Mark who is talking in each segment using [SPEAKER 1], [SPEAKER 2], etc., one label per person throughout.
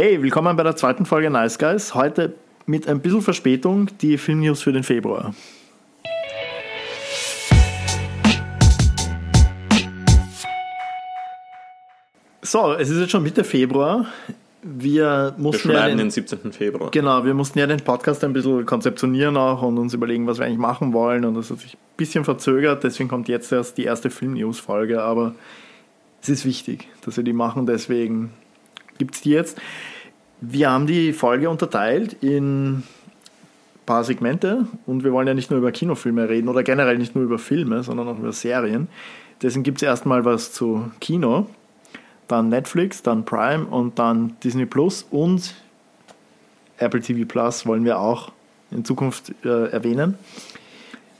[SPEAKER 1] Hey, willkommen bei der zweiten Folge Nice Guys. Heute mit ein bisschen Verspätung die Filmnews für den Februar. So, es ist jetzt schon Mitte Februar. Wir mussten
[SPEAKER 2] Wir
[SPEAKER 1] ja den,
[SPEAKER 2] den 17. Februar.
[SPEAKER 1] genau, wir mussten ja den Podcast ein bisschen konzeptionieren auch und uns überlegen, was wir eigentlich machen wollen. Und das hat sich ein bisschen verzögert, deswegen kommt jetzt erst die erste Film-News-Folge. Aber es ist wichtig, dass wir die machen, deswegen gibt es die jetzt. Wir haben die Folge unterteilt in ein paar Segmente und wir wollen ja nicht nur über Kinofilme reden oder generell nicht nur über Filme, sondern auch über Serien. Deswegen gibt es erstmal was zu Kino, dann Netflix, dann Prime und dann Disney Plus und Apple TV Plus wollen wir auch in Zukunft äh, erwähnen.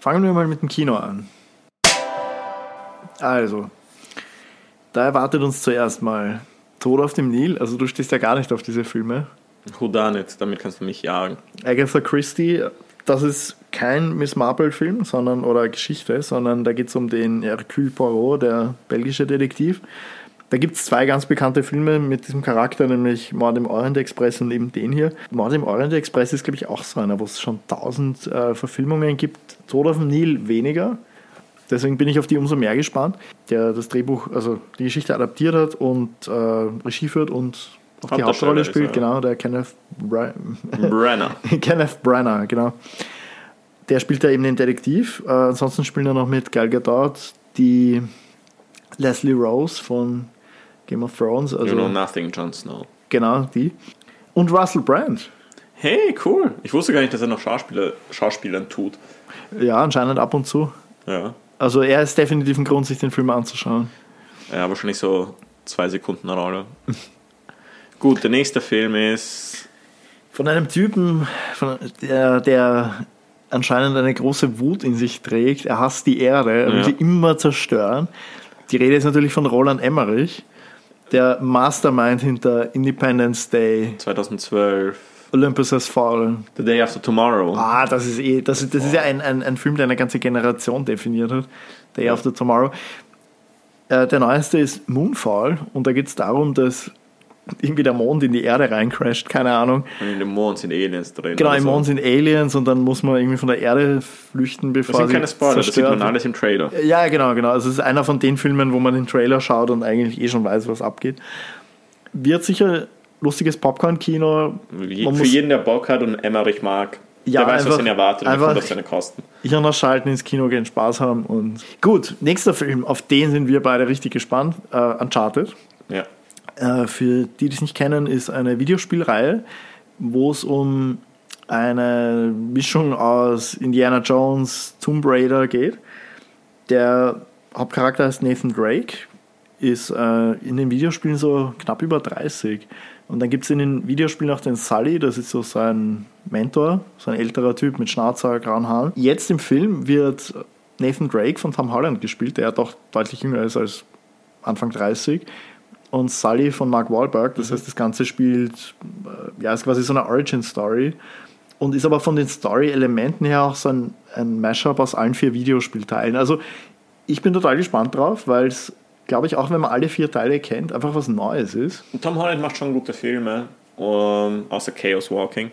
[SPEAKER 1] Fangen wir mal mit dem Kino an. Also, da erwartet uns zuerst mal Tod auf dem Nil. Also du stehst ja gar nicht auf diese Filme.
[SPEAKER 2] Who done it? Damit kannst du mich jagen.
[SPEAKER 1] Agatha Christie, das ist kein Miss Marple-Film, sondern oder Geschichte, sondern da geht es um den Hercule Poirot, der belgische Detektiv. Da gibt es zwei ganz bekannte Filme mit diesem Charakter, nämlich Mord im Orient Express und eben den hier. Mord im Orient Express ist, glaube ich, auch so einer, wo es schon tausend äh, Verfilmungen gibt. Tod auf dem Nil weniger. Deswegen bin ich auf die umso mehr gespannt, der das Drehbuch, also die Geschichte adaptiert hat und äh, Regie führt und auch die Hauptrolle spielt,
[SPEAKER 2] er.
[SPEAKER 1] genau, der Kenneth Bra
[SPEAKER 2] Brenner.
[SPEAKER 1] Kenneth Branagh, genau. Der spielt da eben den Detektiv. Äh, ansonsten spielen da noch mit Gal Gadot die Leslie Rose von Game of Thrones, also
[SPEAKER 2] you know nothing, Jon Snow.
[SPEAKER 1] genau die. Und Russell Brand.
[SPEAKER 2] Hey, cool. Ich wusste gar nicht, dass er noch Schauspieler, Schauspielern tut.
[SPEAKER 1] Ja, anscheinend ab und zu.
[SPEAKER 2] Ja.
[SPEAKER 1] Also er ist definitiv ein Grund, sich den Film anzuschauen.
[SPEAKER 2] Ja, wahrscheinlich so zwei Sekunden Rolle. Gut, der nächste Film ist.
[SPEAKER 1] Von einem Typen, von, der, der anscheinend eine große Wut in sich trägt. Er hasst die Erde, er will
[SPEAKER 2] Ja.
[SPEAKER 1] sie immer zerstören. Die Rede ist natürlich von Roland Emmerich, der Mastermind hinter Independence Day,
[SPEAKER 2] 2012.
[SPEAKER 1] Olympus Has Fallen.
[SPEAKER 2] The Day After Tomorrow.
[SPEAKER 1] Ah, das ist eh, das ist, das ist ja ein, ein, ein Film, der eine ganze Generation definiert hat. Day After Tomorrow. Äh, der neueste ist Moonfall und da geht es darum, dass irgendwie der Mond in die Erde reincrasht, keine Ahnung.
[SPEAKER 2] Und in dem Mond sind Aliens drin.
[SPEAKER 1] Genau, im
[SPEAKER 2] Also,
[SPEAKER 1] Mond sind Aliens und dann muss man irgendwie von der Erde flüchten,
[SPEAKER 2] Das
[SPEAKER 1] bevor
[SPEAKER 2] sind
[SPEAKER 1] sie
[SPEAKER 2] keine Spoiler, das sieht man alles im Trailer.
[SPEAKER 1] Ja, genau, genau. Also es ist einer von den Filmen, wo man den Trailer schaut und eigentlich eh schon weiß, was abgeht. Wird sicher lustiges Popcorn-Kino.
[SPEAKER 2] Je- Für jeden, der Bock hat und Emmerich mag,
[SPEAKER 1] Ja,
[SPEAKER 2] der weiß,
[SPEAKER 1] einfach-
[SPEAKER 2] was ihn erwartet und
[SPEAKER 1] einfach-
[SPEAKER 2] auf seine Kosten.
[SPEAKER 1] Hirn ausschalten, ins Kino gehen, Spaß haben und... Gut, nächster Film, auf den sind wir beide richtig gespannt. Äh, Uncharted.
[SPEAKER 2] Ja.
[SPEAKER 1] Äh, für die, die es nicht kennen, ist eine Videospielreihe, wo es um eine Mischung aus Indiana Jones, Tomb Raider geht. Der Hauptcharakter heißt Nathan Drake, ist äh, in den Videospielen so knapp über 30. Und dann gibt es in den Videospielen auch den Sully, das ist so sein Mentor, so ein älterer Typ mit Schnauzer, grauen Haaren. Jetzt im Film wird Nathan Drake von Tom Holland gespielt, der doch deutlich jünger ist als Anfang 30 und Sully von Mark Wahlberg. Das heißt, das Ganze spielt, äh, ja, ist quasi so eine Origin-Story und ist aber von den Story-Elementen her auch so ein, ein Mashup aus allen vier Videospielteilen. Also ich bin total gespannt drauf, weil es, glaube ich, auch wenn man alle vier Teile kennt, einfach was Neues ist.
[SPEAKER 2] Tom Holland macht schon gute Filme, um, außer Chaos Walking.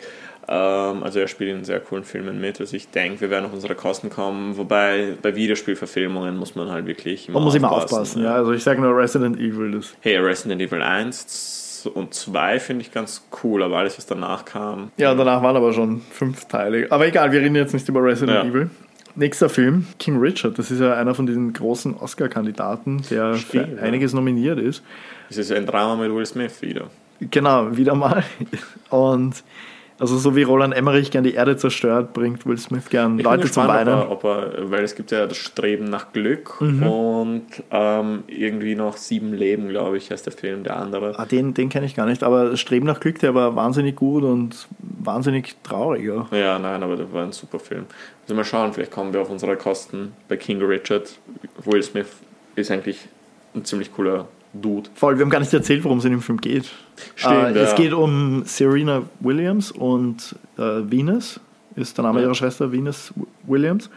[SPEAKER 2] Ähm, also er spielt in sehr coolen Filmen mit. Also ich denke, wir werden auf unsere Kosten kommen. Wobei bei Videospielverfilmungen muss man halt wirklich immer
[SPEAKER 1] Man muss immer aufpassen. Ja. Also ich sage nur Resident Evil. Das,
[SPEAKER 2] Hey, Resident Evil 1 und 2 finde ich ganz cool, aber alles, was danach kam.
[SPEAKER 1] ja, danach waren aber schon fünf Teile. Aber egal, wir reden jetzt nicht über Resident
[SPEAKER 2] Ja.
[SPEAKER 1] Evil. Nächster Film, King Richard. Das ist ja einer von diesen großen Oscar-Kandidaten, der
[SPEAKER 2] Stimmt,
[SPEAKER 1] für
[SPEAKER 2] ja.
[SPEAKER 1] einiges nominiert ist.
[SPEAKER 2] Es ist ein Drama mit Will Smith wieder.
[SPEAKER 1] Genau, wieder mal. Und also so wie Roland Emmerich gern die Erde zerstört, bringt Will Smith gern
[SPEAKER 2] Ich
[SPEAKER 1] Leute zum Weinen.
[SPEAKER 2] ob er, ob er, weil es gibt ja das Streben nach Glück
[SPEAKER 1] Mhm.
[SPEAKER 2] und ähm, irgendwie noch sieben Leben, glaube ich, heißt der Film, der andere.
[SPEAKER 1] Ah, den den kenne ich gar nicht, aber Streben nach Glück, der war wahnsinnig gut und wahnsinnig traurig. auch.
[SPEAKER 2] Ja, nein, aber das war ein super Film. Also mal schauen, vielleicht kommen wir auf unsere Kosten bei King Richard. Will Smith ist eigentlich ein ziemlich cooler Dude.
[SPEAKER 1] Voll, wir haben gar nicht erzählt, worum es in dem Film geht.
[SPEAKER 2] Stimmt,
[SPEAKER 1] äh, Es
[SPEAKER 2] ja.
[SPEAKER 1] geht um Serena Williams und äh, Venus, ist der Name
[SPEAKER 2] Ja.
[SPEAKER 1] ihrer Schwester, Venus Williams.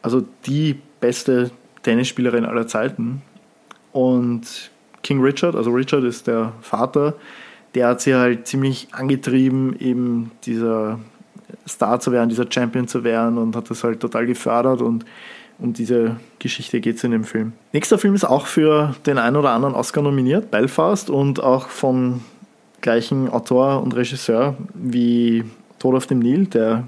[SPEAKER 1] Also die beste Tennisspielerin aller Zeiten. Und King Richard, also Richard ist der Vater, der hat sie halt ziemlich angetrieben, eben dieser Star zu werden, dieser Champion zu werden und hat das halt total gefördert und um diese Geschichte geht es in dem Film. Nächster Film ist auch für den einen oder anderen Oscar nominiert, Belfast, und auch vom gleichen Autor und Regisseur wie Tod auf dem Nil, der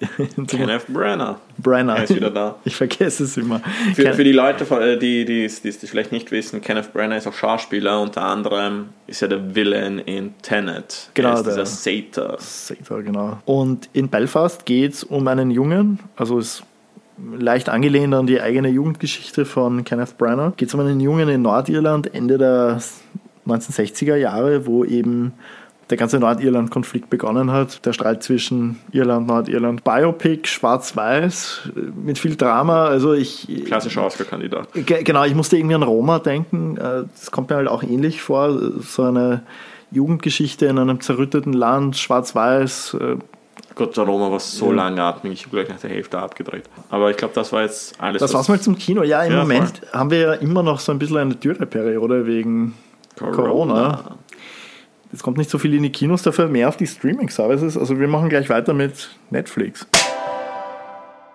[SPEAKER 2] Kenneth Brenner.
[SPEAKER 1] Brenner.
[SPEAKER 2] Er ist wieder da.
[SPEAKER 1] Ich vergesse es immer.
[SPEAKER 2] Für, für die Leute, äh, die, die, die, es vielleicht nicht wissen, Kenneth Brenner ist auch Schauspieler. Unter anderem ist er der Villain in Tenet.
[SPEAKER 1] Genau,
[SPEAKER 2] er ist
[SPEAKER 1] der-
[SPEAKER 2] dieser Sator.
[SPEAKER 1] Sator, genau. Und in Belfast geht es um einen Jungen, also ist leicht angelehnt an die eigene Jugendgeschichte von Kenneth Branagh. Geht es um einen Jungen in Nordirland Ende der 1960er Jahre, wo eben der ganze Nordirland-Konflikt begonnen hat. Der Streit zwischen Irland, Nordirland. Biopic, schwarz-weiß, mit viel Drama. Also ich,
[SPEAKER 2] Klassischer Oscar-Kandidat.
[SPEAKER 1] Ge- Genau, ich musste irgendwie an Roma denken. Äh, Das kommt mir halt auch ähnlich vor. So eine Jugendgeschichte in einem zerrütteten Land, schwarz-weiß. äh,
[SPEAKER 2] Gott, der Roma war so
[SPEAKER 1] Ja.
[SPEAKER 2] langatmig, ich habe gleich nach der Hälfte abgedreht. Aber ich glaube, das war jetzt alles.
[SPEAKER 1] Das
[SPEAKER 2] was-
[SPEAKER 1] war's mal zum Kino. Ja, im
[SPEAKER 2] Ja,
[SPEAKER 1] Moment haben wir ja immer noch so ein bisschen eine Dürreperiode wegen Corona. Es kommt nicht so viel in die Kinos, dafür mehr auf die Streaming-Services. Also wir machen gleich weiter mit Netflix.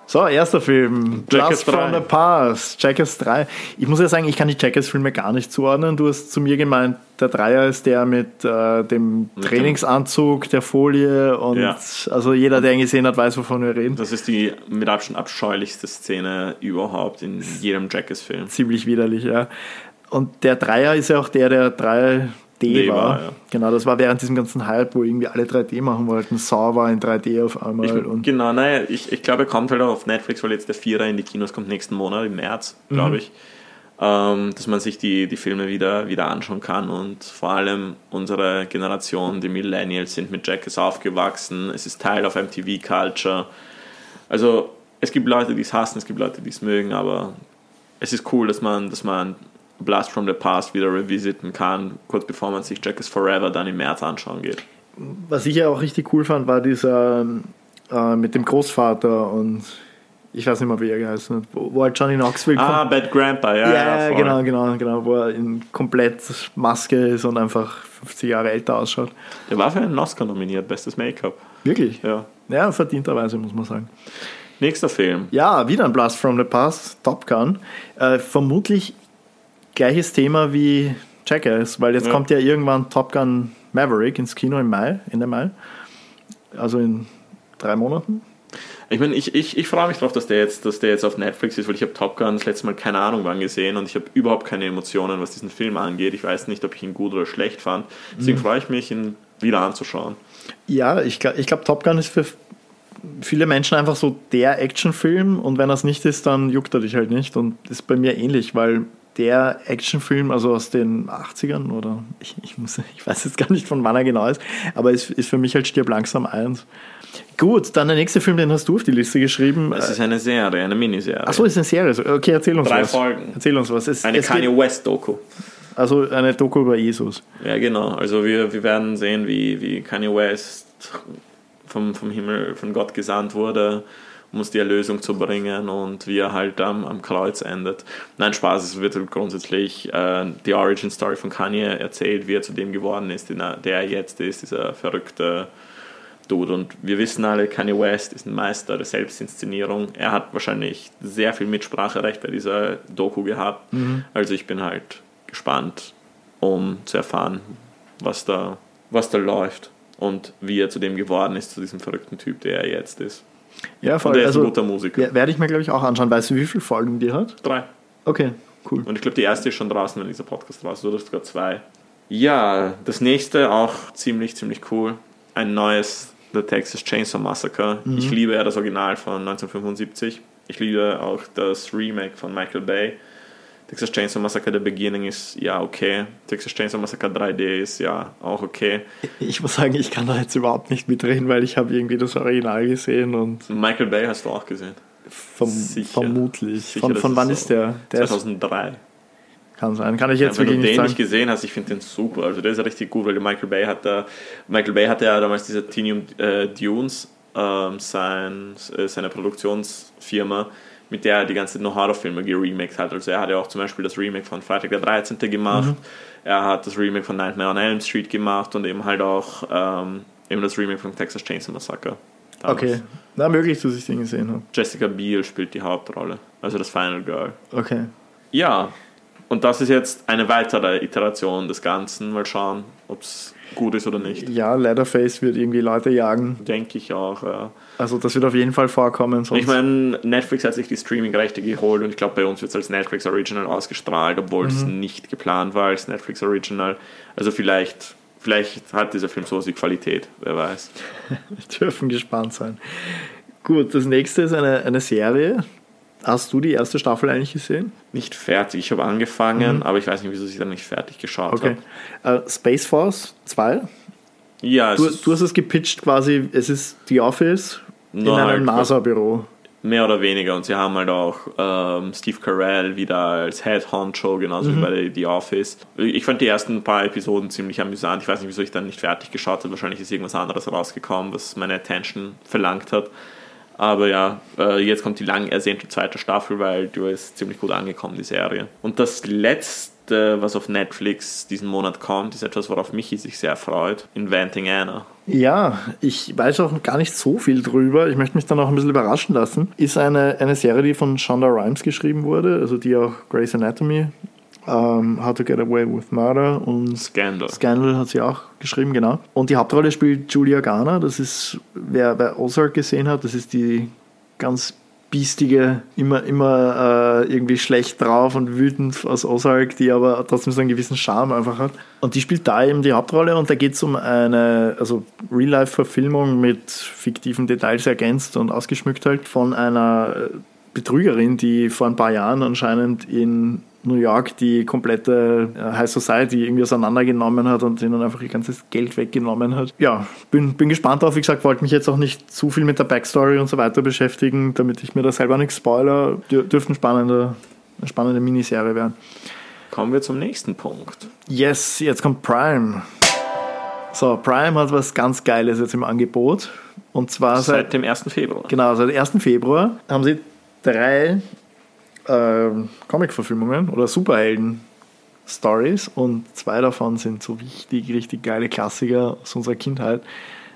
[SPEAKER 1] So, erster Film.
[SPEAKER 2] Jackass
[SPEAKER 1] from
[SPEAKER 2] 3.
[SPEAKER 1] the Past. Jackass 3. Ich muss ja sagen, ich kann die Jackass-Filme gar nicht zuordnen. Du hast zu mir gemeint, der Dreier ist der mit äh, dem
[SPEAKER 2] Mit
[SPEAKER 1] Trainingsanzug, der Folie und
[SPEAKER 2] Ja.
[SPEAKER 1] also jeder, der ihn gesehen hat, weiß, wovon wir reden.
[SPEAKER 2] Das ist die mit Abstand abscheulichste Szene überhaupt in jedem Jackass-Film.
[SPEAKER 1] ziemlich widerlich, ja. Und der Dreier ist ja auch der, der 3D
[SPEAKER 2] D
[SPEAKER 1] war.
[SPEAKER 2] war, ja.
[SPEAKER 1] Genau, das war während diesem ganzen Hype, wo irgendwie alle 3D machen wollten. Saw war in 3D auf einmal.
[SPEAKER 2] Ich, genau, naja, ich, ich glaube, er kommt halt auch auf Netflix, weil jetzt der Vierer in die Kinos kommt nächsten Monat, im März, glaube
[SPEAKER 1] Mhm.
[SPEAKER 2] ich. Ähm, dass man sich die, die Filme wieder, wieder anschauen kann und vor allem unsere Generation, die Millennials, sind mit Jackass aufgewachsen. Es ist Teil auf MTV-Culture. Also, es gibt Leute, die es hassen, es gibt Leute, die es mögen, aber es ist cool, dass man, dass man Blast from the Past wieder revisiten kann, kurz bevor man sich Jackass Forever dann im März anschauen geht.
[SPEAKER 1] was ich ja auch richtig cool fand, war dieser äh, mit dem Großvater und ich weiß nicht mehr, wie er geheißen hat, wo, wo halt Johnny Knoxville
[SPEAKER 2] Ah, Bad Grandpa, ja,
[SPEAKER 1] ja,
[SPEAKER 2] ja,
[SPEAKER 1] genau, genau, genau, wo er in komplett Maske ist und einfach 50 Jahre älter ausschaut.
[SPEAKER 2] Der war für einen Oscar nominiert, bestes Make-up.
[SPEAKER 1] Wirklich?
[SPEAKER 2] Ja.
[SPEAKER 1] Ja, verdienterweise, muss man sagen.
[SPEAKER 2] Nächster Film.
[SPEAKER 1] Ja, wieder ein Blast from the Past, Top Gun. Äh, vermutlich gleiches Thema wie Jackass, weil jetzt
[SPEAKER 2] Ja.
[SPEAKER 1] kommt ja irgendwann Top Gun Maverick ins Kino im Mai, Ende Mai. Also in drei Monaten.
[SPEAKER 2] Ich meine, ich, ich, ich freue mich drauf, dass der, jetzt, dass der jetzt auf Netflix ist, weil ich habe Top Gun das letzte Mal keine Ahnung wann gesehen und ich habe überhaupt keine Emotionen, was diesen Film angeht. Ich weiß nicht, ob ich ihn gut oder schlecht fand. Deswegen freue ich mich, ihn wieder anzuschauen.
[SPEAKER 1] Ja, ich glaube, ich glaub, Top Gun ist für viele Menschen einfach so der Actionfilm und wenn das nicht ist, dann juckt er dich halt nicht und ist bei mir ähnlich, weil der Actionfilm, also aus den 80ern oder ich, ich, muss, ich weiß jetzt gar nicht von wann er genau ist, aber ist, ist für mich halt Stirb langsam eins. Gut, dann der nächste Film, den hast du auf die Liste geschrieben.
[SPEAKER 2] Es ist eine Serie, eine Miniserie.
[SPEAKER 1] Achso, ist eine Serie. Okay, erzähl uns
[SPEAKER 2] Drei
[SPEAKER 1] was.
[SPEAKER 2] Folgen.
[SPEAKER 1] Erzähl uns was. Es,
[SPEAKER 2] eine
[SPEAKER 1] es
[SPEAKER 2] Kanye West-Doku.
[SPEAKER 1] also eine Doku über Jesus.
[SPEAKER 2] Ja, genau. Also wir, wir werden sehen, wie, wie Kanye West vom, vom Himmel, von Gott gesandt wurde, um uns die Erlösung zu bringen und wie er halt am, am Kreuz endet. Nein, Spaß, es wird halt grundsätzlich äh, die Origin Story von Kanye erzählt, wie er zu dem geworden ist, er- der er jetzt ist, dieser verrückte Dude. Und wir wissen alle, Kanye West ist ein Meister der Selbstinszenierung. Er hat wahrscheinlich sehr viel Mitspracherecht bei dieser Doku gehabt. Also ich bin halt gespannt, um zu erfahren, was da, was da läuft und wie er zu dem geworden ist, zu diesem verrückten Typ, der er jetzt ist.
[SPEAKER 1] Ja,
[SPEAKER 2] Und
[SPEAKER 1] voll.
[SPEAKER 2] er ist
[SPEAKER 1] Also,
[SPEAKER 2] ein guter Musiker.
[SPEAKER 1] wer- werde ich mir, glaube ich, auch anschauen. Weißt du, wie viele Folgen die hat?
[SPEAKER 2] Drei.
[SPEAKER 1] Okay, cool.
[SPEAKER 2] Und ich glaube, die erste ist schon draußen, wenn dieser Podcast draußen ist, oder sogar zwei. Ja, das nächste auch ziemlich, ziemlich cool. Ein neues The Texas Chainsaw Massacre. Ich liebe ja das Original von 1975. Ich liebe auch das Remake von Michael Bay. Texas Chainsaw Massacre The Beginning ist ja okay. Texas Chainsaw Massacre 3D ist ja auch okay.
[SPEAKER 1] Ich muss sagen, ich kann da jetzt überhaupt nicht mitreden, weil ich habe irgendwie das Original gesehen und
[SPEAKER 2] Michael Bay hast du auch gesehen.
[SPEAKER 1] verm
[SPEAKER 2] Sicher.
[SPEAKER 1] vermutlich.
[SPEAKER 2] Sicher,
[SPEAKER 1] von von wann
[SPEAKER 2] so
[SPEAKER 1] ist der? Der ist,
[SPEAKER 2] 2003.
[SPEAKER 1] kann sein. Kann ich jetzt
[SPEAKER 2] Ja, wenn du den
[SPEAKER 1] nicht
[SPEAKER 2] gesehen hast, ich finde den super. Also der ist richtig gut, weil der Michael Bay hat da, Michael Bay hatte ja damals diese Tinium äh, Dunes, ähm, sein, äh, seine Produktionsfirma, mit der er die ganze No Horror-Filme geremaked hat. Also er hat ja auch zum Beispiel das Remake von Freitag der 13. gemacht, mhm. er hat das Remake von Nightmare on Elm Street gemacht und eben halt auch ähm, eben das Remake von Texas Chainsaw Massacre.
[SPEAKER 1] Damals. Okay, na möglich, dass ich den gesehen habe.
[SPEAKER 2] Jessica Biel spielt die Hauptrolle, also das Final Girl.
[SPEAKER 1] Okay.
[SPEAKER 2] Ja, und das ist jetzt eine weitere Iteration des Ganzen. Mal schauen, ob es gut ist oder nicht.
[SPEAKER 1] Ja, Leatherface wird irgendwie Leute jagen.
[SPEAKER 2] Denke ich auch, ja.
[SPEAKER 1] Also das wird auf jeden Fall vorkommen.
[SPEAKER 2] ich meine, Netflix hat sich die Streaming-Rechte geholt und ich glaube, bei uns wird es als Netflix Original ausgestrahlt, obwohl mhm. es nicht geplant war als Netflix Original. Also vielleicht, vielleicht hat dieser Film so die Qualität, wer weiß.
[SPEAKER 1] Wir dürfen gespannt sein. Gut, das nächste ist eine, eine Serie, Hast du die erste Staffel eigentlich gesehen?
[SPEAKER 2] Nicht fertig. Ich habe angefangen, mhm. aber ich weiß nicht, wieso ich dann nicht fertig geschaut okay.
[SPEAKER 1] habe. Uh, Space Force 2?
[SPEAKER 2] Ja.
[SPEAKER 1] Du, du, hast es gepitcht quasi, es ist The Office in einem halt NASA-Büro.
[SPEAKER 2] Mehr oder weniger. Und sie haben halt auch ähm, Steve Carell wieder als Head Honcho, genauso mhm. wie bei The Office. Ich fand die ersten paar Episoden ziemlich amüsant. Ich weiß nicht, wieso ich dann nicht fertig geschaut habe. Wahrscheinlich ist irgendwas anderes rausgekommen, was meine Attention verlangt hat. Aber ja, äh, jetzt kommt die lang ersehnte zweite Staffel, weil du ist ziemlich gut angekommen, die Serie. Und das letzte, was auf Netflix diesen Monat kommt, ist etwas, worauf Michi sich sehr freut. Inventing Anna.
[SPEAKER 1] Ja, ich weiß auch gar nicht so viel drüber. Ich möchte mich dann auch ein bisschen überraschen lassen. Ist eine, eine Serie, die von Shonda Rhimes geschrieben wurde, also die auch Grey's Anatomy ähm, How to Get Away with Murder und
[SPEAKER 2] Scandal.
[SPEAKER 1] Scandal hat sie auch geschrieben, genau. Und die Hauptrolle spielt Julia Garner, das ist, wer, wer Ozark gesehen hat, das ist die ganz biestige, immer, immer äh, irgendwie schlecht drauf und wütend aus Ozark, die aber trotzdem so einen gewissen Charme einfach hat. Und die spielt da eben die Hauptrolle und da geht es um eine also Real-Life-Verfilmung mit fiktiven Details ergänzt und ausgeschmückt halt von einer Betrügerin, die vor ein paar Jahren anscheinend in New York die komplette äh, High Society irgendwie auseinandergenommen hat und ihnen einfach ihr ganzes Geld weggenommen hat. Ja, bin, bin gespannt drauf. Wie gesagt, wollte mich jetzt auch nicht zu viel mit der Backstory und so weiter beschäftigen, damit ich mir da selber nichts spoiler. Dürfte spannende, eine spannende Miniserie werden.
[SPEAKER 2] Kommen wir zum nächsten Punkt.
[SPEAKER 1] Yes, jetzt kommt Prime. So, Prime hat was ganz Geiles jetzt im Angebot. Und zwar
[SPEAKER 2] seit, seit dem 1. Februar.
[SPEAKER 1] Genau, seit dem 1. Februar haben sie drei äh, Comic-Verfilmungen oder Superhelden-Stories und zwei davon sind so richtig, richtig geile Klassiker aus unserer Kindheit,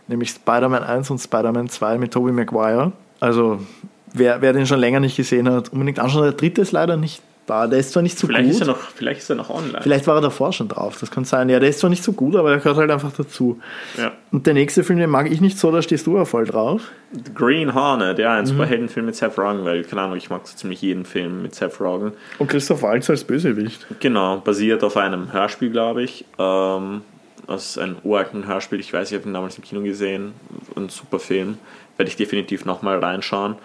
[SPEAKER 1] nämlich Spider-Man 1 und Spider-Man 2 mit Tobey Maguire. Also wer, wer den schon länger nicht gesehen hat, unbedingt anschauen. Der dritte ist leider nicht da. Der ist zwar nicht so
[SPEAKER 2] vielleicht
[SPEAKER 1] gut.
[SPEAKER 2] Ist er noch, vielleicht ist er noch online.
[SPEAKER 1] Vielleicht war er davor schon drauf, das kann sein. Ja, der ist zwar nicht so gut, aber er gehört halt einfach dazu.
[SPEAKER 2] Ja.
[SPEAKER 1] Und der nächste Film, den mag ich nicht so, da stehst du ja voll drauf.
[SPEAKER 2] The Green Hornet, ja, ein mhm. Superheldenfilm mit Seth Rogen, weil, keine Ahnung, ich mag so ziemlich jeden Film mit Seth Rogen.
[SPEAKER 1] Und Christoph Waltz als Bösewicht.
[SPEAKER 2] Genau, basiert auf einem Hörspiel, glaube ich. Ähm, aus einem uralten Hörspiel, ich weiß, ich habe ihn damals im Kino gesehen. Ein super Film. Werde ich definitiv nochmal reinschauen.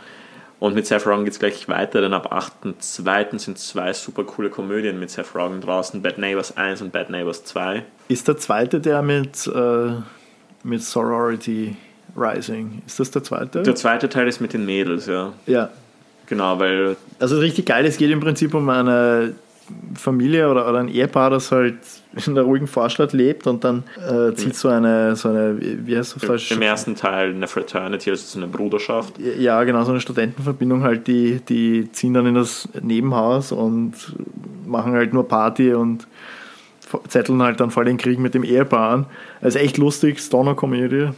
[SPEAKER 2] Und mit Seth Rogen geht es gleich weiter, denn ab 8.2. sind zwei super coole Komödien mit Seth Rogen draußen: Bad Neighbors 1 und Bad Neighbors 2.
[SPEAKER 1] Ist der zweite der mit, äh, mit Sorority Rising? Ist das der zweite?
[SPEAKER 2] Der zweite Teil ist mit den Mädels, ja.
[SPEAKER 1] Ja.
[SPEAKER 2] Genau, weil.
[SPEAKER 1] Also richtig geil, es geht im Prinzip um eine Familie oder, oder ein Ehepaar, das halt in der ruhigen Vorstadt lebt und dann äh, zieht so eine, so eine, wie heißt das
[SPEAKER 2] Im, Im ersten Teil eine Fraternity, also so eine Bruderschaft.
[SPEAKER 1] Ja, genau, so eine Studentenverbindung halt, die, die ziehen dann in das Nebenhaus und machen halt nur Party und zetteln halt dann voll den Krieg mit dem Ehepaar an. Also echt lustig, Stoner-Komödie.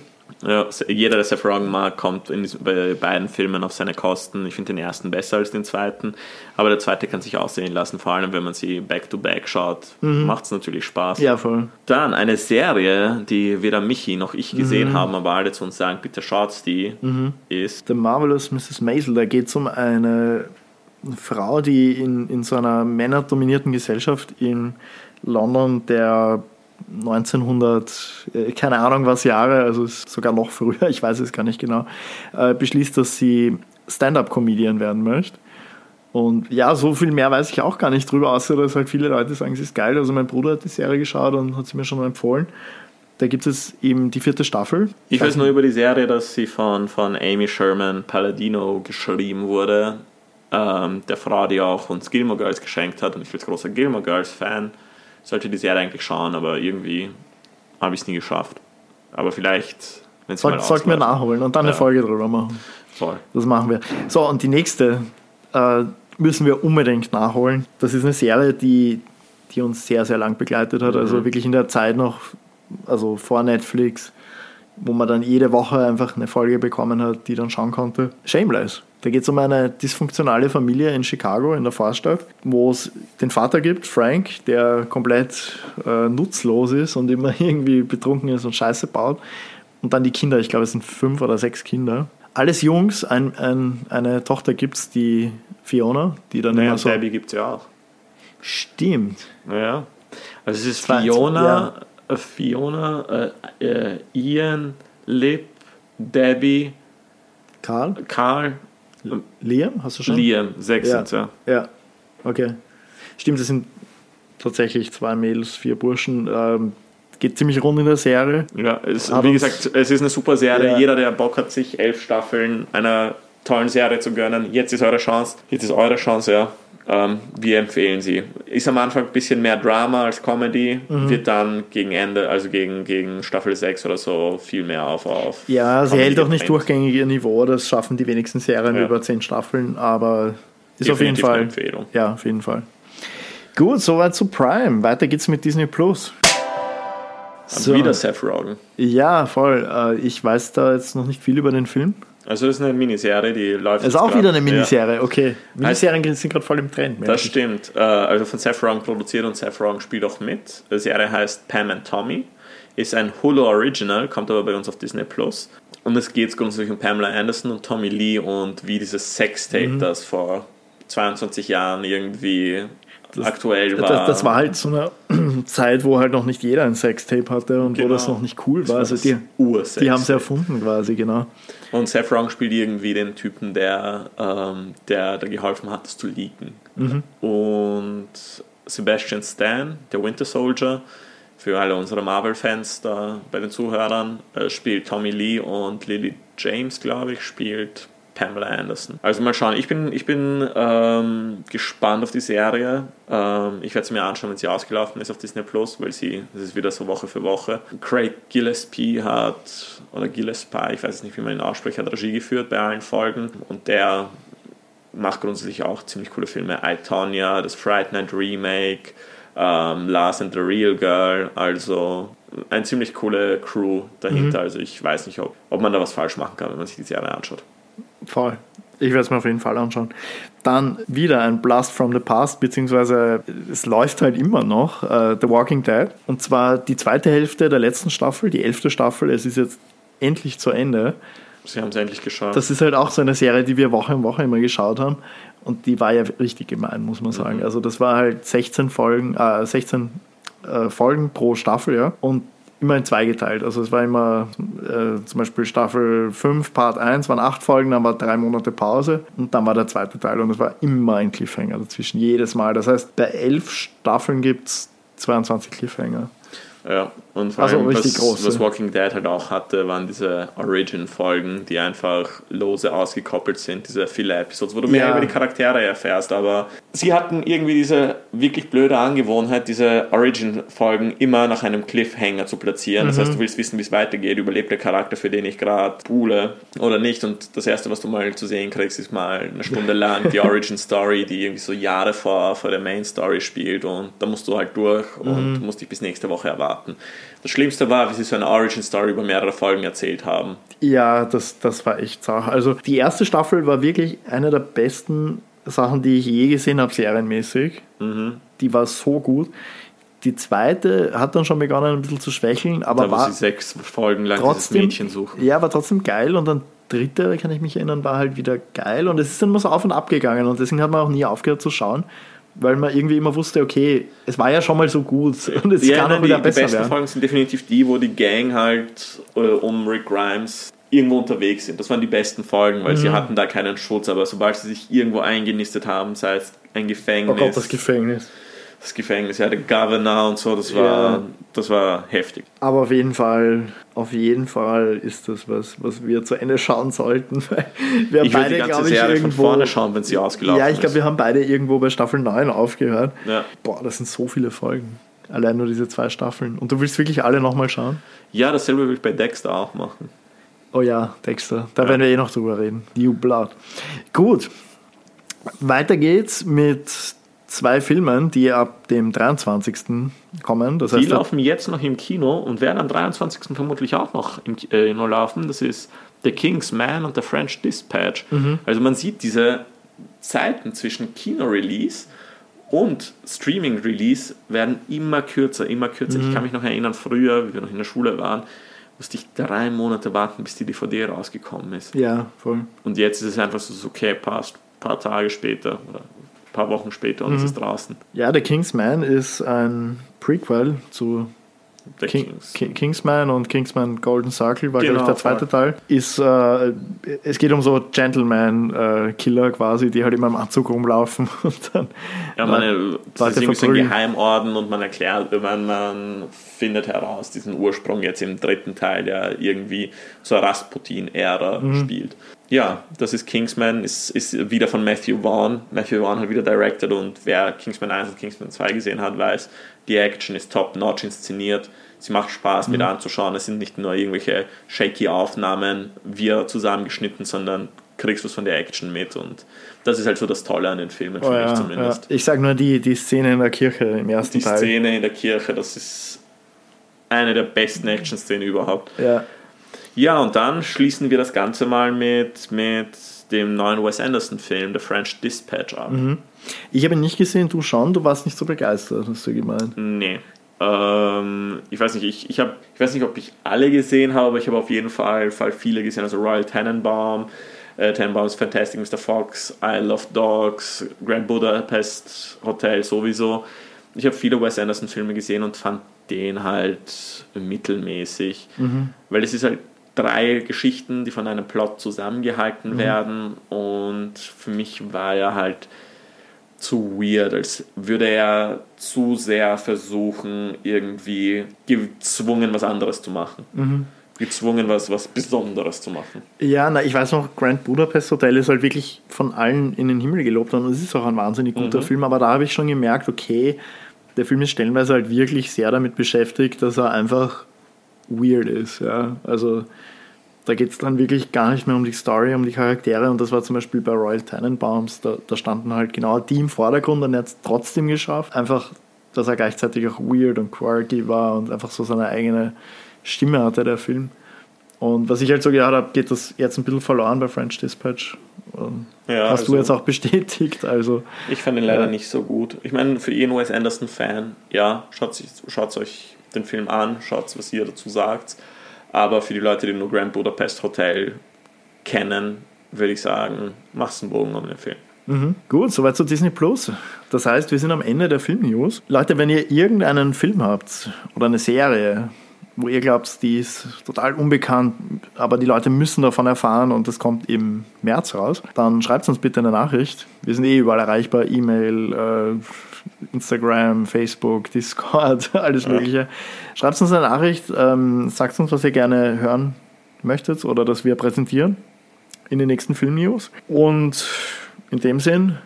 [SPEAKER 2] Ja, jeder, der Seth Rogen mag, kommt in, bei beiden Filmen auf seine Kosten. Ich finde den ersten besser als den zweiten, aber der zweite kann sich aussehen lassen, vor allem wenn man sie back-to-back -back schaut. Mhm. Macht es natürlich Spaß.
[SPEAKER 1] Ja, voll.
[SPEAKER 2] Dann eine Serie, die weder Michi noch ich gesehen mhm. haben, aber alle zu uns sagen, bitte schaut die, mhm. ist
[SPEAKER 1] The Marvelous Mrs. Maisel. Da geht es um eine Frau, die in, in so einer männerdominierten Gesellschaft in London der 1900, äh, keine Ahnung was Jahre, also sogar noch früher, ich weiß es gar nicht genau, äh, beschließt, dass sie Stand-up-Comedian werden möchte. Und ja, so viel mehr weiß ich auch gar nicht drüber, außer dass halt viele Leute sagen, sie ist geil. Also mein Bruder hat die Serie geschaut und hat sie mir schon empfohlen. Da gibt es eben die vierte Staffel.
[SPEAKER 2] Ich weiß nur über die Serie, dass sie von, von Amy Sherman Palladino geschrieben wurde. Ähm, der Frau, die auch uns Gilmore Girls geschenkt hat. Und ich bin großer Gilmore Girls Fan sollte die Serie eigentlich schauen, aber irgendwie habe ich es nie geschafft. Aber vielleicht,
[SPEAKER 1] wenn es mal Sollten wir nachholen und dann ja. eine Folge drüber machen.
[SPEAKER 2] Voll.
[SPEAKER 1] Das machen wir. So, und die nächste äh, müssen wir unbedingt nachholen. Das ist eine Serie, die, die uns sehr, sehr lang begleitet hat. Also wirklich in der Zeit noch, also vor Netflix, wo man dann jede Woche einfach eine Folge bekommen hat, die dann schauen konnte. Shameless. Da geht es um eine dysfunktionale Familie in Chicago, in der Vorstadt, wo es den Vater gibt, Frank, der komplett äh, nutzlos ist und immer irgendwie betrunken ist und Scheiße baut. Und dann die Kinder, ich glaube, es sind fünf oder sechs Kinder. Alles Jungs, ein, ein, eine Tochter gibt es, die Fiona, die dann
[SPEAKER 2] Naja,
[SPEAKER 1] immer so.
[SPEAKER 2] Debbie gibt es ja auch.
[SPEAKER 1] Stimmt.
[SPEAKER 2] Ja. Also es ist Fiona, äh, Fiona, äh, äh, Ian, Lip, Debbie,
[SPEAKER 1] Karl?
[SPEAKER 2] Karl,
[SPEAKER 1] Liam? Hast du schon?
[SPEAKER 2] Liam, sechs
[SPEAKER 1] Ja.
[SPEAKER 2] ja.
[SPEAKER 1] Ja, okay. Stimmt, es sind tatsächlich zwei Mädels, vier Burschen. Ähm, geht ziemlich rund in der Serie.
[SPEAKER 2] Ja, es,
[SPEAKER 1] Hat
[SPEAKER 2] wie gesagt, es ist eine super Serie.
[SPEAKER 1] Ja.
[SPEAKER 2] Jeder, der Bock hat, sich elf Staffeln einer tollen Serie zu gönnen, jetzt ist eure Chance. Jetzt ist eure Chance, ja. Ähm, wir empfehlen sie. Ist am Anfang ein bisschen mehr Drama als Comedy,
[SPEAKER 1] Mhm.
[SPEAKER 2] wird dann gegen Ende, also gegen, gegen Staffel 6 oder so, viel mehr auf. auf
[SPEAKER 1] Ja, sie
[SPEAKER 2] Comedy
[SPEAKER 1] hält auch nicht durchgängig ihr Niveau. Das schaffen die wenigsten Serien
[SPEAKER 2] Ja.
[SPEAKER 1] über zehn Staffeln, aber ist auf jeden
[SPEAKER 2] Definitiv eine
[SPEAKER 1] Fall.
[SPEAKER 2] Empfehlung.
[SPEAKER 1] Ja, auf jeden Fall. Gut, soweit zu Prime. Weiter geht's mit Disney Plus.
[SPEAKER 2] Und wieder Seth Rogen.
[SPEAKER 1] Ja, voll. Äh, Ich weiß da jetzt noch nicht viel über den Film.
[SPEAKER 2] Also das ist eine Miniserie, die läuft.
[SPEAKER 1] Es ist auch
[SPEAKER 2] grad.
[SPEAKER 1] wieder eine
[SPEAKER 2] Ja.
[SPEAKER 1] Miniserie, okay. Miniserien sind gerade voll im Trend.
[SPEAKER 2] Das
[SPEAKER 1] ich.
[SPEAKER 2] stimmt. Äh, Also von Seth Rogen produziert und Seth Rogen spielt auch mit. Die Serie heißt Pam and Tommy. Ist ein Hulu Original, kommt aber bei uns auf Disney Plus. Und es geht grundsätzlich um Pamela Anderson und Tommy Lee und wie dieses Sextape,
[SPEAKER 1] Mhm.
[SPEAKER 2] das vor 22 Jahren irgendwie aktuell war.
[SPEAKER 1] Das, das war halt so eine Zeit, wo halt noch nicht jeder ein Sextape hatte und wo
[SPEAKER 2] Genau.
[SPEAKER 1] das noch nicht cool
[SPEAKER 2] Das
[SPEAKER 1] war. Also
[SPEAKER 2] das
[SPEAKER 1] die, die haben es erfunden quasi, genau.
[SPEAKER 2] Und Seth Rogen spielt irgendwie den Typen, der, ähm, der, der geholfen hat, das zu leaken. Und Sebastian Stan, der Winter Soldier, für alle unsere Marvel-Fans da bei den Zuhörern, äh, spielt Tommy Lee und Lily James, glaube ich, spielt Pamela Anderson. Also mal schauen, ich bin, ich bin ähm, gespannt auf die Serie. Ähm, ich werde sie mir anschauen, wenn sie ausgelaufen ist auf Disney Plus, weil sie, das ist wieder so Woche für Woche. Craig Gillespie hat, oder Gillespie, ich weiß nicht, wie man ihn ausspricht, hat Regie geführt bei allen Folgen und der macht grundsätzlich auch ziemlich coole Filme. I, Tonya, das Fright Night Remake, ähm, Lars and the Real Girl, also eine ziemlich coole Crew dahinter. Also ich weiß nicht, ob, ob man da was falsch machen kann, wenn man sich die Serie anschaut.
[SPEAKER 1] Voll. Ich werde es mir auf jeden Fall anschauen. Dann wieder ein Blast from the Past, beziehungsweise es läuft halt immer noch, äh, The Walking Dead. Und zwar die zweite Hälfte der letzten Staffel, die elfte Staffel. Es ist jetzt endlich zu Ende.
[SPEAKER 2] Sie haben es endlich geschafft.
[SPEAKER 1] Das ist halt auch so eine Serie, die wir Woche in Woche immer geschaut haben. Und die war ja richtig gemein, muss man sagen. Also das war halt 16 Folgen, äh, 16 äh, Folgen pro Staffel, ja. Und immer in zwei geteilt. Also es war immer äh, zum Beispiel Staffel 5, Part 1 waren acht Folgen, dann war drei Monate Pause und dann war der zweite Teil und es war immer ein Cliffhanger dazwischen, jedes Mal. Das heißt, bei elf Staffeln gibt es 22 Cliffhanger.
[SPEAKER 2] Ja, und vor
[SPEAKER 1] Also
[SPEAKER 2] allem, was, was Walking Dead halt auch hatte, waren diese Origin-Folgen, die einfach lose ausgekoppelt sind, diese viele Episodes, wo du mehr
[SPEAKER 1] Ja.
[SPEAKER 2] über die Charaktere erfährst. Aber sie hatten irgendwie diese wirklich blöde Angewohnheit, diese Origin-Folgen immer nach einem Cliffhanger zu platzieren. Das
[SPEAKER 1] Mhm.
[SPEAKER 2] heißt, du willst wissen, wie es weitergeht, überlebt der Charakter, für den ich gerade buhle oder nicht. Und das Erste, was du mal zu sehen kriegst, ist mal eine Stunde lang die Origin-Story, die irgendwie so Jahre vor, vor der Main-Story spielt. Und da musst du halt durch und
[SPEAKER 1] Mhm.
[SPEAKER 2] musst dich bis nächste Woche erwarten. Das Schlimmste war, wie sie so eine Origin-Story über mehrere Folgen erzählt haben.
[SPEAKER 1] Ja, das, das war echt Sache. Also die erste Staffel war wirklich eine der besten Sachen, die ich je gesehen habe, serienmäßig. Die war so gut. Die zweite hat dann schon begonnen, ein bisschen zu schwächeln, aber
[SPEAKER 2] Da,
[SPEAKER 1] war
[SPEAKER 2] sie sechs Folgen lang
[SPEAKER 1] trotzdem,
[SPEAKER 2] dieses Mädchen suchen.
[SPEAKER 1] Ja, war trotzdem geil und dann dritte, kann ich mich erinnern, war halt wieder geil und es ist dann immer so auf und ab gegangen und deswegen hat man auch nie aufgehört zu schauen, weil man irgendwie immer wusste, okay, es war ja schon mal so gut und es
[SPEAKER 2] Ja,
[SPEAKER 1] kann
[SPEAKER 2] nein,
[SPEAKER 1] auch wieder
[SPEAKER 2] die, die
[SPEAKER 1] besser
[SPEAKER 2] besten
[SPEAKER 1] werden.
[SPEAKER 2] Folgen sind definitiv die, wo die Gang halt äh, um Rick Grimes irgendwo unterwegs sind. Das waren die besten Folgen, weil
[SPEAKER 1] Mhm.
[SPEAKER 2] sie hatten da keinen Schutz. Aber sobald sie sich irgendwo eingenistet haben, sei es ein Gefängnis,
[SPEAKER 1] Oh Gott, das Gefängnis.
[SPEAKER 2] Das Gefängnis, ja, der Governor und so, das war,
[SPEAKER 1] Ja.
[SPEAKER 2] das war heftig.
[SPEAKER 1] Aber auf jeden Fall, auf jeden Fall ist das was, was wir zu Ende schauen sollten. Wir haben
[SPEAKER 2] Ich
[SPEAKER 1] beide,
[SPEAKER 2] die ganze
[SPEAKER 1] glaube ich,
[SPEAKER 2] Serie von
[SPEAKER 1] irgendwo.
[SPEAKER 2] vorne schauen, wenn sie ausgelaufen
[SPEAKER 1] ja, ich glaube,
[SPEAKER 2] ist.
[SPEAKER 1] wir haben beide irgendwo bei Staffel 9 aufgehört.
[SPEAKER 2] Ja.
[SPEAKER 1] Boah, das sind so viele Folgen. Allein nur diese zwei Staffeln. Und du willst wirklich alle nochmal schauen?
[SPEAKER 2] ja, dasselbe will ich bei Dexter auch machen.
[SPEAKER 1] Oh ja, Dexter. Da werden wir eh noch drüber reden. New Blood. Gut. Weiter geht's mit zwei Filmen, die ab dem 23. kommen. Das
[SPEAKER 2] Die
[SPEAKER 1] heißt,
[SPEAKER 2] laufen jetzt noch im Kino und werden am 23. vermutlich auch noch im Kino laufen. Das ist The King's Man und The French Dispatch. Also man sieht diese Zeiten zwischen Kino-Release und Streaming-Release werden immer kürzer, immer kürzer. Ich kann mich noch erinnern, früher, wie wir noch in der Schule waren, musste ich drei Monate warten, bis die DVD rausgekommen ist.
[SPEAKER 1] ja, voll.
[SPEAKER 2] Und jetzt ist es einfach so, okay, passt, ein paar Tage später oder paar Wochen später und es ist draußen.
[SPEAKER 1] Ja, The King's Man ist ein Prequel zu
[SPEAKER 2] The
[SPEAKER 1] King,
[SPEAKER 2] Kings.
[SPEAKER 1] Ki- Kingsman und Kingsman Golden Circle war,
[SPEAKER 2] Genau,
[SPEAKER 1] glaube ich, der zweite Teil. Ist, äh, es geht um so Gentleman-Killer quasi, die halt immer im Anzug rumlaufen und dann
[SPEAKER 2] Ja, man, äh, das ist irgendwie so ein. Geheimorden und man erklärt, man, man findet heraus diesen Ursprung jetzt im dritten Teil, der irgendwie zur Rasputin-Ära
[SPEAKER 1] Mhm.
[SPEAKER 2] spielt. Ja, das ist Kingsman, ist, ist wieder von Matthew Vaughn. Matthew Vaughn hat wieder directed und wer Kingsman 1 und Kingsman 2 gesehen hat, weiß, die Action ist top-notch inszeniert. Sie macht Spaß
[SPEAKER 1] Mhm.
[SPEAKER 2] mit anzuschauen. Es sind nicht nur irgendwelche shaky Aufnahmen, wir zusammengeschnitten, sondern kriegst was von der Action mit und das ist halt so das Tolle an den Filmen,
[SPEAKER 1] Oh
[SPEAKER 2] für
[SPEAKER 1] ja,
[SPEAKER 2] mich
[SPEAKER 1] ja.
[SPEAKER 2] zumindest.
[SPEAKER 1] Ich sage nur die, die Szene in der Kirche im ersten
[SPEAKER 2] Die
[SPEAKER 1] Teil.
[SPEAKER 2] Szene in der Kirche, das ist eine der besten Action-Szenen überhaupt.
[SPEAKER 1] Ja.
[SPEAKER 2] Ja, und dann schließen wir das Ganze mal mit, mit dem neuen Wes Anderson-Film, The French Dispatch, ab.
[SPEAKER 1] Mhm. Ich habe ihn nicht gesehen, du schon, du warst nicht so begeistert, hast du gemeint.
[SPEAKER 2] Nee. Ähm, ich weiß nicht, ich, ich, hab, ich weiß nicht, ob ich alle gesehen habe, aber ich habe auf jeden Fall, Fall viele gesehen. Also Royal Tenenbaum, äh, Tenenbaum's Fantastic Mr. Fox, I Love Dogs, Grand Budapest Hotel sowieso. Ich habe viele Wes Anderson-Filme gesehen und fand den halt mittelmäßig, weil es ist halt drei Geschichten, die von einem Plot zusammengehalten werden. Und für mich war er halt zu weird, als würde er zu sehr versuchen, irgendwie gezwungen was anderes zu machen. Gezwungen was, was Besonderes zu machen.
[SPEAKER 1] Ja, na, ich weiß noch, Grand Budapest Hotel ist halt wirklich von allen in den Himmel gelobt worden. Und es ist auch ein wahnsinnig guter Film, aber da habe ich schon gemerkt, okay, der Film ist stellenweise halt wirklich sehr damit beschäftigt, dass er einfach weird ist. Ja? Also da geht es dann wirklich gar nicht mehr um die Story, um die Charaktere und das war zum Beispiel bei Royal Tenenbaums, da, da standen halt genau die im Vordergrund und er hat es trotzdem geschafft, einfach, dass er gleichzeitig auch weird und quirky war und einfach so seine eigene Stimme hatte, der Film. Und was ich halt so gehört habe, geht das jetzt ein bisschen verloren bei French Dispatch. Und
[SPEAKER 2] Ja,
[SPEAKER 1] hast
[SPEAKER 2] also-
[SPEAKER 1] du jetzt auch bestätigt, also
[SPEAKER 2] Ich fand ihn leider
[SPEAKER 1] Ja.
[SPEAKER 2] nicht so gut. Ich meine, für jeden Wes Anderson-Fan, ja, schaut, sich, schaut euch den Film an, schaut, was ihr dazu sagt. Aber für die Leute, die nur Grand Budapest Hotel kennen, würde ich sagen, machst einen Bogen um den Film.
[SPEAKER 1] Mhm. Gut, soweit zu Disney Plus. Das heißt, wir sind am Ende der Film-News. Leute, wenn ihr irgendeinen Film habt oder eine Serie, wo ihr glaubt, die ist total unbekannt, aber die Leute müssen davon erfahren und das kommt im März raus, dann schreibt uns bitte eine Nachricht. Wir sind eh überall erreichbar, E-Mail, äh, Instagram, Facebook, Discord, alles Mögliche. Schreibt uns eine Nachricht, ähm, sagt uns, was ihr gerne hören möchtet oder dass wir präsentieren in den nächsten Film-News. Und in dem Sinn,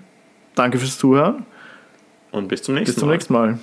[SPEAKER 1] danke fürs Zuhören.
[SPEAKER 2] Und bis zum nächsten
[SPEAKER 1] Bis zum
[SPEAKER 2] Mal.
[SPEAKER 1] nächsten Mal.